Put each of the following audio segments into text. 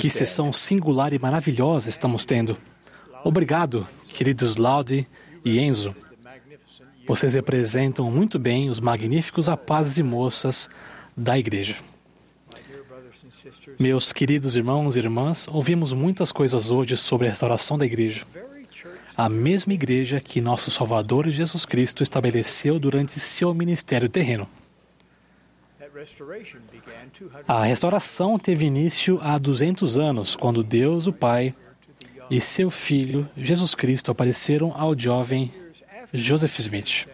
Que sessão singular e maravilhosa estamos tendo. Obrigado, queridos Laude e Enzo. Vocês representam muito bem os magníficos rapazes e moças da igreja. Meus queridos irmãos e irmãs, ouvimos muitas coisas hoje sobre a restauração da igreja. A mesma igreja que nosso Salvador Jesus Cristo estabeleceu durante seu ministério terreno. A restauração teve início há 200 anos, quando Deus, o Pai, e seu Filho, Jesus Cristo, apareceram ao jovem Joseph Smith.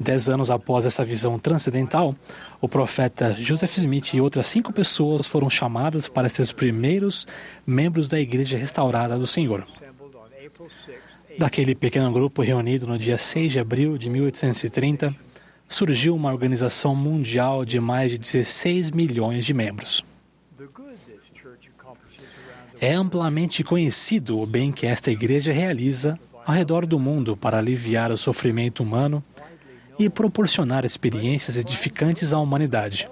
Dez anos após essa visão transcendental, o profeta Joseph Smith e outras cinco pessoas foram chamadas para ser os primeiros membros da Igreja Restaurada do Senhor. assembled on April 6th, Daquele pequeno grupo reunido no dia 6 de abril de 1830, surgiu uma organização mundial de mais de 16 milhões de membros. É amplamente conhecido o bem que esta igreja realiza ao redor do mundo para aliviar o sofrimento humano e proporcionar experiências edificantes à humanidade.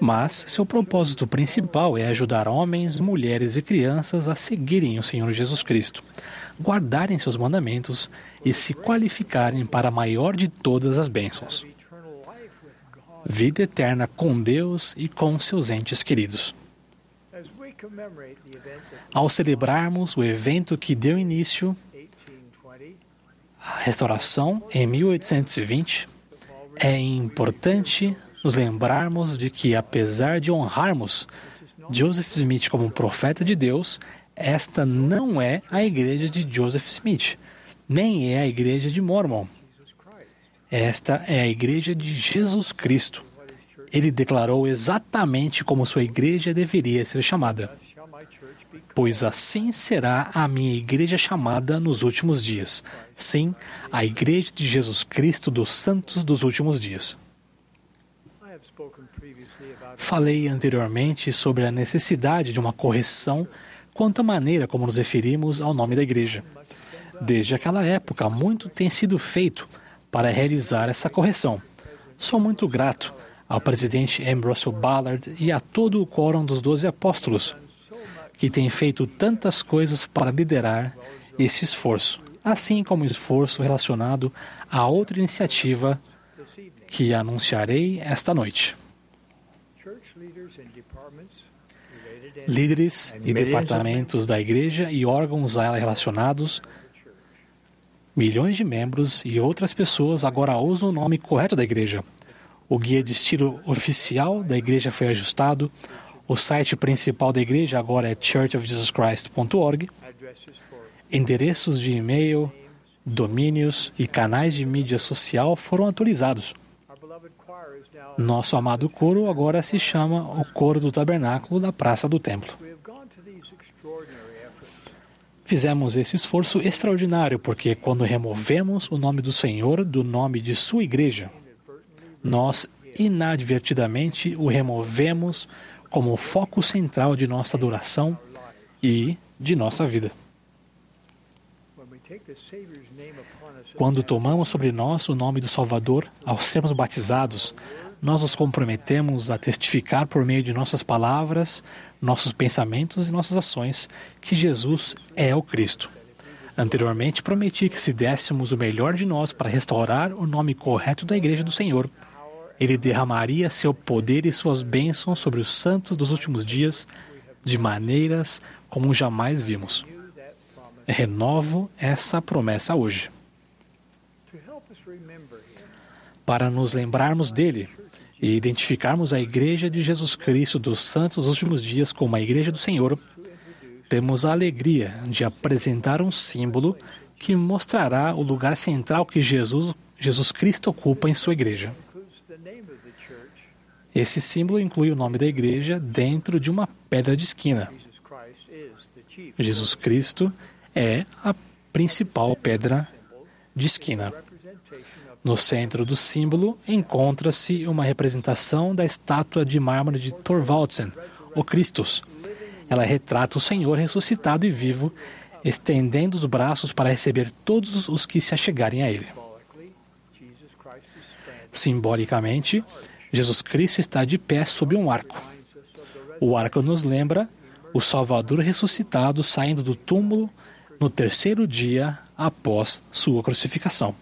Mas seu propósito principal é ajudar homens, mulheres e crianças a seguirem o Senhor Jesus Cristo, guardarem seus mandamentos e se qualificarem para a maior de todas as bênçãos vida eterna com Deus e com seus entes queridos. Ao celebrarmos o evento que deu início 1820, à restauração em 1820, é importante nos lembrarmos de que, apesar de honrarmos Joseph Smith como profeta de Deus, esta não é a igreja de Joseph Smith, nem é a igreja de Mormon. Esta é a igreja de Jesus Cristo. Ele declarou exatamente como sua igreja deveria ser chamada. Pois assim será a minha igreja chamada nos últimos dias. Sim, a igreja de Jesus Cristo dos santos dos últimos dias. Falei anteriormente sobre a necessidade de uma correção quanto à maneira como nos referimos ao nome da igreja. Desde aquela época, muito tem sido feito para realizar essa correção. Sou muito grato ao presidente M. Russell Ballard e a todo o quórum dos Doze Apóstolos, que tem feito tantas coisas para liderar esse esforço, assim como o esforço relacionado a outra iniciativa que anunciarei esta noite. Líderes e departamentos da igreja e órgãos a ela relacionados, milhões de membros e outras pessoas agora usam o nome correto da igreja. O guia de estilo oficial da igreja foi ajustado. O site principal da igreja agora é churchofjesuschrist.org. Endereços de e-mail, domínios e canais de mídia social foram atualizados. Nosso amado coro agora se chama o Coro do Tabernáculo da Praça do Templo. Fizemos esse esforço extraordinário porque, quando removemos o nome do Senhor do nome de sua igreja, nós inadvertidamente o removemos como foco central de nossa adoração e de nossa vida. Quando tomamos sobre nós o nome do Salvador, ao sermos batizados, nós nos comprometemos a testificar por meio de nossas palavras, nossos pensamentos e nossas ações que Jesus é o Cristo. Anteriormente, prometi que se dessemos o melhor de nós para restaurar o nome correto da Igreja do Senhor, ele derramaria seu poder e suas bênçãos sobre os santos dos últimos dias de maneiras como jamais vimos. Renovo essa promessa hoje. para nos lembrarmos dele e identificarmos a Igreja de Jesus Cristo dos Santos dos Últimos Dias como a Igreja do Senhor, temos a alegria de apresentar um símbolo que mostrará o lugar central que Jesus, Jesus Cristo ocupa em sua igreja. Esse símbolo inclui o nome da igreja dentro de uma pedra de esquina. Jesus Cristo é a principal pedra de esquina. No centro do símbolo encontra-se uma representação da estátua de mármore de Thorvaldsen, o Christus. Ela retrata o Senhor ressuscitado e vivo, estendendo os braços para receber todos os que se achegarem a Ele. Simbolicamente, Jesus Cristo está de pé sob um arco. O arco nos lembra o Salvador ressuscitado saindo do túmulo no terceiro dia após sua crucificação.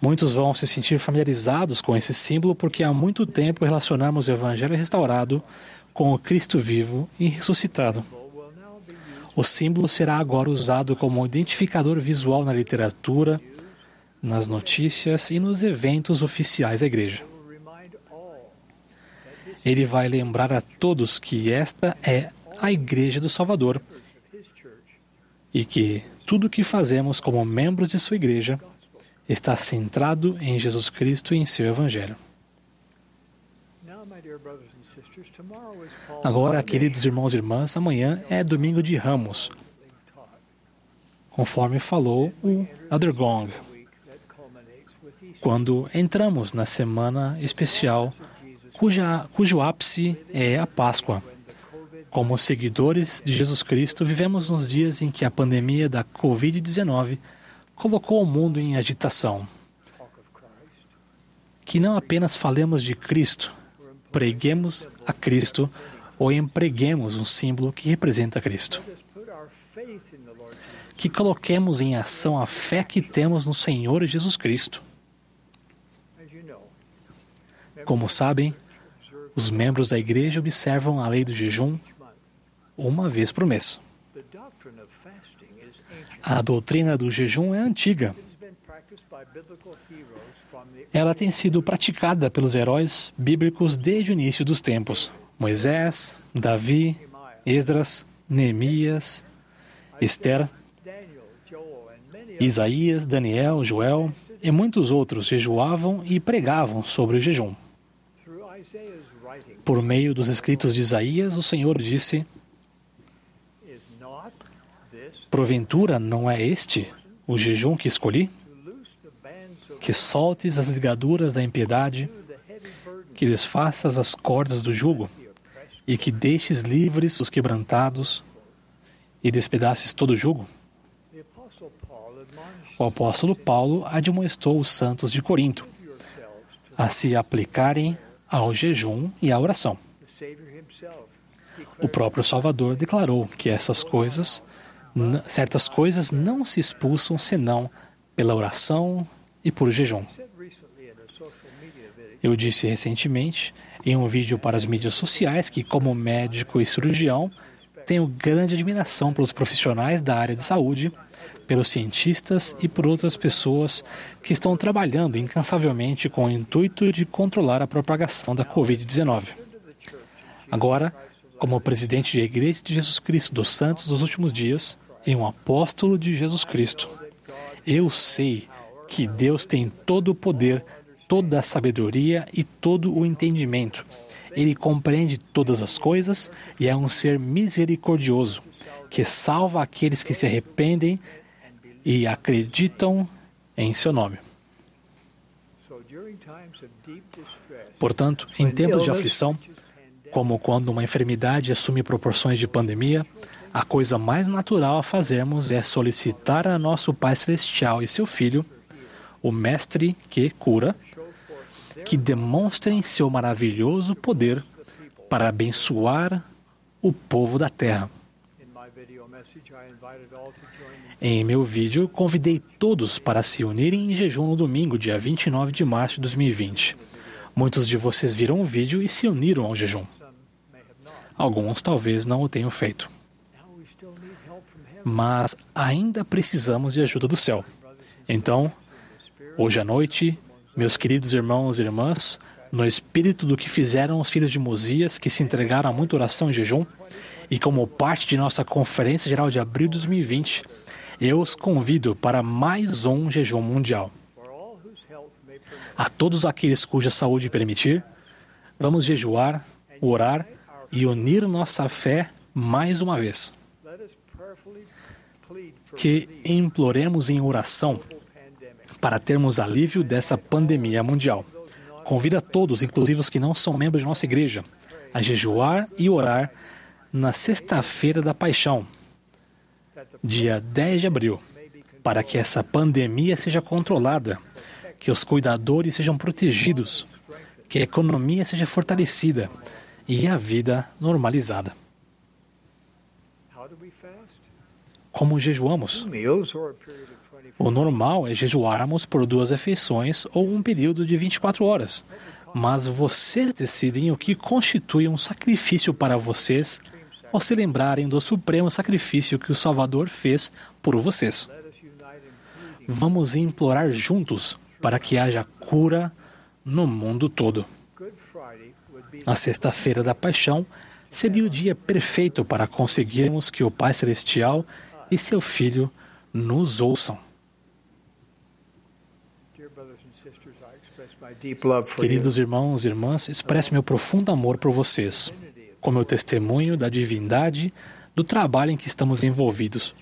Muitos vão se sentir familiarizados com esse símbolo porque há muito tempo relacionamos o Evangelho restaurado com o Cristo vivo e ressuscitado. O símbolo será agora usado como identificador visual na literatura, nas notícias e nos eventos oficiais da igreja. Ele vai lembrar a todos que esta é a Igreja do Salvador e que tudo o que fazemos como membros de sua igreja está centrado em Jesus Cristo e em seu Evangelho. Agora, queridos irmãos e irmãs, amanhã é domingo de Ramos, conforme falou o Elder Gong, the week that culminates with Easter quando entramos na semana especial cuja, cujo ápice é a Páscoa. Como seguidores de Jesus Cristo, vivemos nos dias em que a pandemia da Covid-19 colocou o mundo em agitação. Que não apenas falemos de Cristo, preguemos a Cristo ou empreguemos um símbolo que representa Cristo. Que coloquemos em ação a fé que temos no Senhor Jesus Cristo. Como sabem, os membros da igreja observam a lei do jejum uma vez por mês. A doutrina do jejum é antiga. Ela tem sido praticada pelos heróis bíblicos desde o início dos tempos: Moisés, Davi, Esdras, Neemias, Esther, Isaías, Daniel, Joel e muitos outros jejuavam e pregavam sobre o jejum. Por meio dos escritos de Isaías, o Senhor disse: this Porventura não é este o jejum que escolhi? Que soltes as ligaduras da impiedade, que desfaças as cordas do jugo, e que deixes livres os quebrantados e despedaces todo o jugo? O apóstolo Paulo admoestou os santos de Corinto a se aplicarem ao jejum e à oração. O próprio Salvador declarou que essas coisas, certas coisas não se expulsam senão pela oração e por jejum. Eu disse recentemente em um vídeo para as mídias sociais que, como médico e cirurgião, tenho grande admiração pelos profissionais da área de saúde, pelos cientistas e por outras pessoas que estão trabalhando incansavelmente com o intuito de controlar a propagação da Covid-19. Agora, como presidente da Igreja de Jesus Cristo dos Santos dos Últimos Dias e um apóstolo de Jesus Cristo, eu sei que Deus tem todo o poder, toda a sabedoria e todo o entendimento. Ele compreende todas as coisas e é um ser misericordioso, que salva aqueles que se arrependem e acreditam em seu nome. Portanto, em tempos de aflição, como quando uma enfermidade assume proporções de pandemia, a coisa mais natural a fazermos é solicitar a nosso Pai Celestial e seu Filho, o Mestre que cura, que demonstrem seu maravilhoso poder para abençoar o povo da terra. Em meu vídeo, convidei todos para se unirem em jejum no domingo, dia 29 de março de 2020. Muitos de vocês viram o vídeo e se uniram ao jejum. Alguns talvez não o tenham feito. Mas ainda precisamos de ajuda do céu. Então, hoje à noite, meus queridos irmãos e irmãs, no espírito do que fizeram os filhos de Mosias, que se entregaram a muita oração e jejum, e como parte de nossa Conferência Geral de Abril de 2020, eu os convido para mais um jejum mundial. A todos aqueles cuja saúde permitir, vamos jejuar, orar e unir nossa fé mais uma vez. Que imploremos em oração para termos alívio dessa pandemia mundial. Convida todos, inclusive os que não são membros de nossa igreja, a jejuar e orar na sexta-feira da paixão, dia 10 de abril, para que essa pandemia seja controlada, que os cuidadores sejam protegidos, que a economia seja fortalecida e a vida normalizada. Como jejuamos? Two meals or a period of 24 O normal é jejuarmos por duas refeições ou um período de 24 horas. Mas vocês decidem o que constitui um sacrifício para vocês ao se lembrarem do supremo sacrifício que o Salvador fez por vocês. Vamos implorar juntos para que haja cura no mundo todo. A sexta-feira da paixão seria o dia perfeito para conseguirmos que o Pai Celestial e seu Filho nos ouçam. Queridos irmãos e irmãs, expresso meu profundo amor por vocês, como meu testemunho da divindade do trabalho em que estamos envolvidos.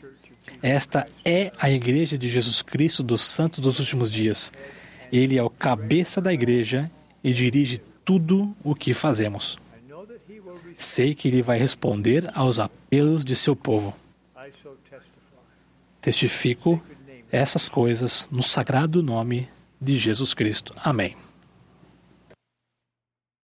Esta é a Igreja de Jesus Cristo dos Santos dos Últimos Dias. Ele é o cabeça da Igreja e dirige tudo o que fazemos. Sei que ele vai responder aos apelos de seu povo. Testifico essas coisas no sagrado nome de Jesus Cristo. Amém.